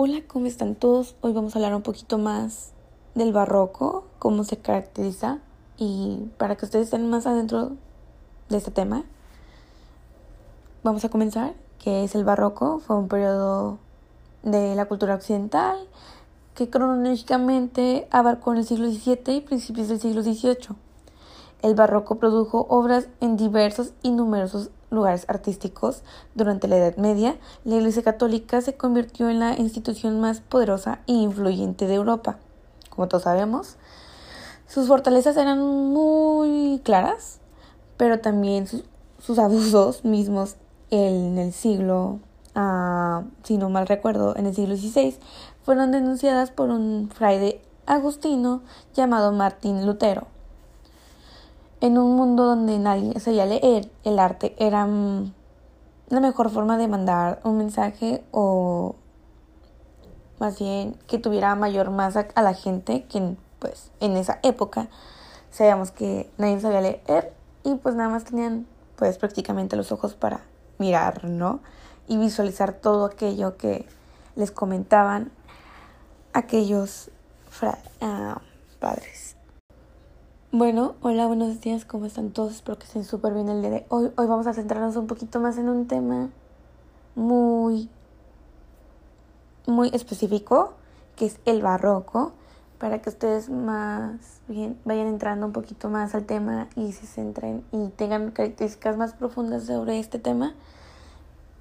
Hola, ¿cómo están todos? Hoy vamos a hablar un poquito más del barroco, cómo se caracteriza y para que ustedes estén más adentro de este tema, vamos a comenzar, que es el barroco, fue un periodo de la cultura occidental que cronológicamente abarcó en el siglo XVII y principios del siglo XVIII. El barroco produjo obras en diversos y numerosos lugares artísticos durante la Edad Media. La Iglesia Católica se convirtió en la institución más poderosa e influyente de Europa. Como todos sabemos, sus fortalezas eran muy claras, pero también sus, abusos mismos en el siglo, uh, si no mal recuerdo, en el siglo XVI, fueron denunciadas por un fraile agustino llamado Martín Lutero. En un mundo donde nadie sabía leer, el arte era mm, la mejor forma de mandar un mensaje o más bien que tuviera mayor masa a la gente que pues en esa época sabíamos que nadie sabía leer y pues nada más tenían pues prácticamente los ojos para mirar, ¿no? Y visualizar todo aquello que les comentaban aquellos uh, padres. Bueno, hola, buenos días, ¿cómo están todos? Espero que estén súper bien el día hoy. Hoy vamos a centrarnos un poquito más en un tema muy, muy específico, que es el barroco, para que ustedes más bien vayan entrando un poquito más al tema y se centren y tengan características más profundas sobre este tema.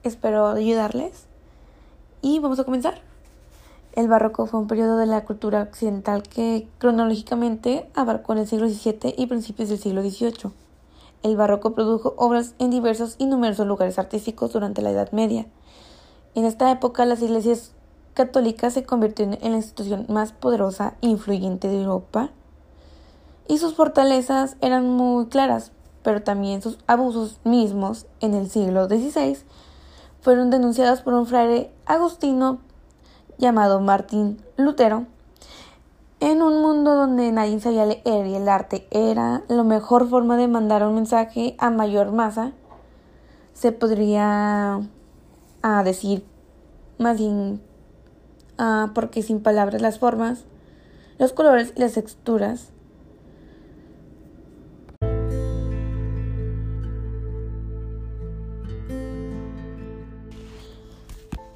Espero ayudarles. Y vamos a comenzar. El barroco fue un periodo de la cultura occidental que cronológicamente abarcó en el siglo XVII y principios del siglo XVIII. El barroco produjo obras en diversos y numerosos lugares artísticos durante la Edad Media. En esta época las iglesias católicas se convirtieron en la institución más poderosa e influyente de Europa y sus fortalezas eran muy claras, pero también sus abusos mismos en el siglo XVI fueron denunciados por un fraile agustino llamado Martín Lutero, en un mundo donde nadie sabía leer y el arte era la mejor forma de mandar un mensaje a mayor masa, se podría ah, decir más bien ah, porque sin palabras las formas, los colores y las texturas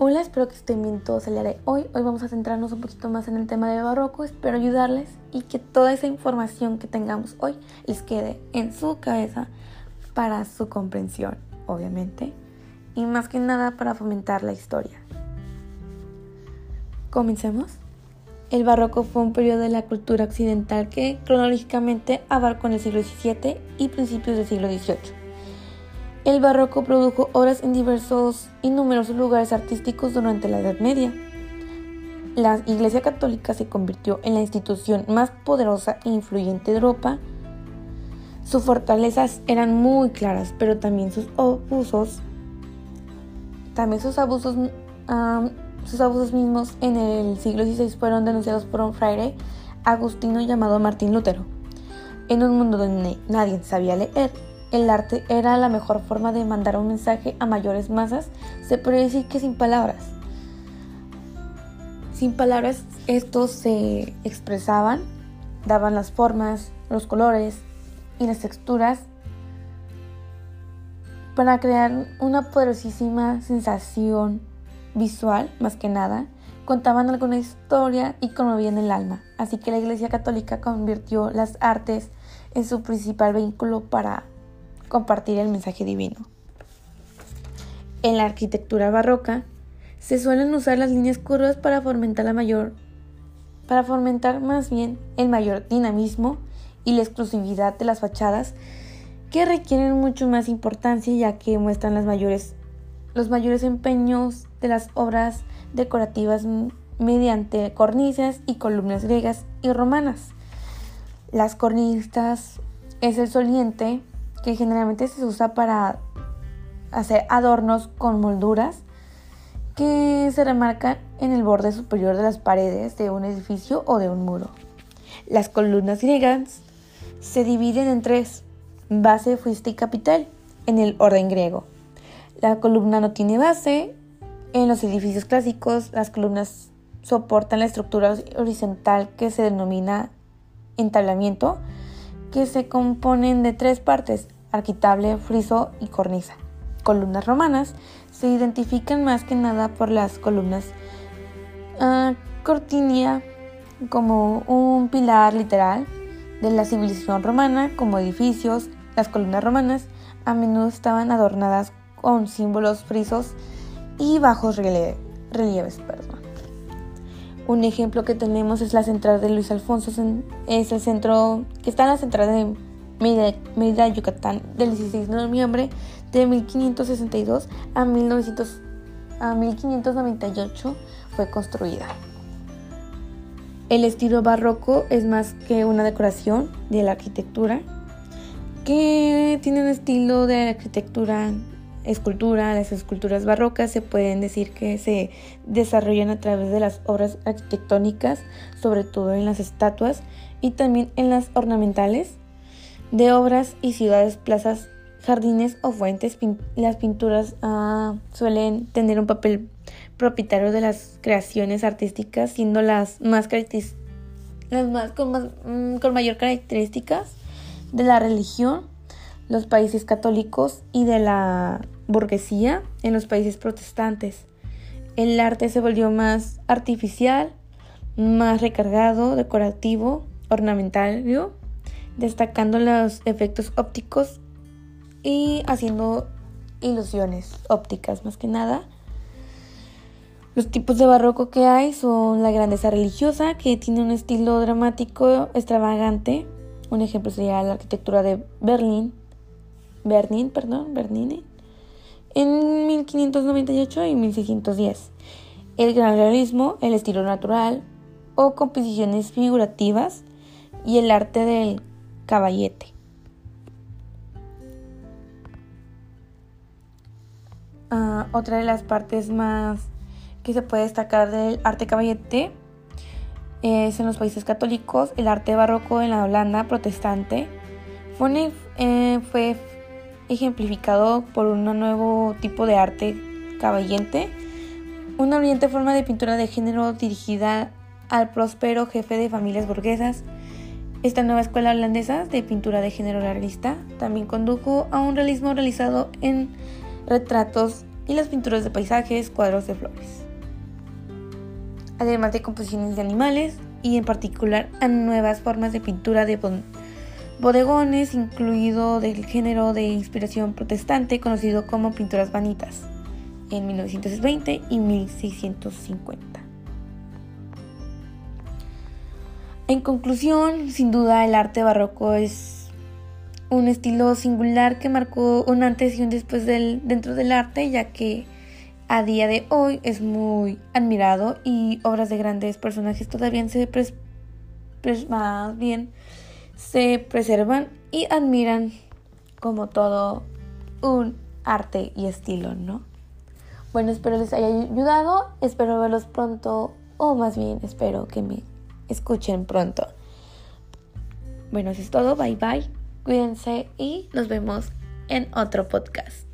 Hola, espero que estén bien todos el día de hoy. Hoy vamos a centrarnos un poquito más en el tema del barroco. Espero ayudarles y que toda esa información que tengamos hoy les quede en su cabeza para su comprensión, obviamente, y más que nada para fomentar la historia. Comencemos. El barroco fue un periodo de la cultura occidental que cronológicamente abarcó en el siglo XVII y principios del siglo XVIII. El barroco produjo obras en diversos y numerosos lugares artísticos durante la Edad Media. La Iglesia Católica se convirtió en la institución más poderosa e influyente de Europa. Sus fortalezas eran muy claras, pero también sus abusos, también sus abusos, sus abusos mismos en el siglo XVI fueron denunciados por un fraile agustino llamado Martín Lutero. En un mundo donde nadie sabía leer, el arte era la mejor forma de mandar un mensaje a mayores masas, se puede decir que sin palabras. Sin palabras estos se expresaban, daban las formas, los colores y las texturas para crear una poderosísima sensación visual, más que nada, contaban alguna historia y conmovían el alma. Así que la Iglesia Católica convirtió las artes en su principal vehículo para compartir el mensaje divino. En la arquitectura barroca se suelen usar las líneas curvas para fomentar la mayor para fomentar más bien el mayor dinamismo y la exclusividad de las fachadas que requieren mucho más importancia ya que muestran mayores, los mayores empeños de las obras decorativas mediante cornisas y columnas griegas y romanas. Las cornisas es el soliente que generalmente se usa para hacer adornos con molduras que se remarcan en el borde superior de las paredes de un edificio o de un muro. Las columnas griegas se dividen en tres, base, fuste y capital, en el orden griego. La columna no tiene base. En los edificios clásicos, las columnas soportan la estructura horizontal que se denomina entablamiento, que se componen de tres partes, arquitable, friso y cornisa. Columnas romanas se identifican más que nada por las columnas uh, cortinia como un pilar literal de la civilización romana, como edificios, las columnas romanas a menudo estaban adornadas con símbolos frisos y bajos relieves. Un ejemplo que tenemos es la central de Luis Alfonso, es el centro que está en la central de Mérida, Yucatán, del 16 de noviembre de 1562 a, 1900, a 1598 fue construida. El estilo barroco es más que una decoración de la arquitectura, que tiene un estilo de arquitectura escultura, las esculturas barrocas se pueden decir que se desarrollan a través de las obras arquitectónicas, sobre todo en las estatuas y también en las ornamentales de obras y ciudades, plazas, jardines o fuentes. las pinturas ah, suelen tener un papel propietario de las creaciones artísticas, siendo las más, las más con, más, mm, con mayor características de la religión los países católicos y de la burguesía en los países protestantes. El arte se volvió más artificial, más recargado, decorativo, ornamentario, destacando los efectos ópticos y haciendo ilusiones ópticas más que nada. Los tipos de barroco que hay son la grandeza religiosa, que tiene un estilo dramático extravagante. Un ejemplo sería la arquitectura de Berlín, Bernin, perdón, Bernini, en 1598 y 1610. El gran realismo, el estilo natural o composiciones figurativas y el arte del caballete. Ah, otra de las partes más que se puede destacar del arte caballete es en los países católicos, el arte barroco en la Holanda protestante fue, eh, fue ejemplificado por un nuevo tipo de arte caballente, una brillante forma de pintura de género dirigida al próspero jefe de familias burguesas. Esta nueva escuela holandesa de pintura de género realista también condujo a un realismo realizado en retratos y las pinturas de paisajes, cuadros de flores. Además de composiciones de animales y en particular a nuevas formas de pintura de bodegones, incluido del género de inspiración protestante conocido como pinturas vanitas, en 1920 y 1650. En conclusión, sin duda el arte barroco es un estilo singular que marcó un antes y un después del, dentro del arte, ya que a día de hoy es muy admirado y obras de grandes personajes todavía se pres, más bien se preservan y admiran como todo un arte y estilo, ¿no? Bueno, espero les haya ayudado, espero verlos pronto o más bien espero que me escuchen pronto. Bueno, eso es todo, bye bye, cuídense y nos vemos en otro podcast.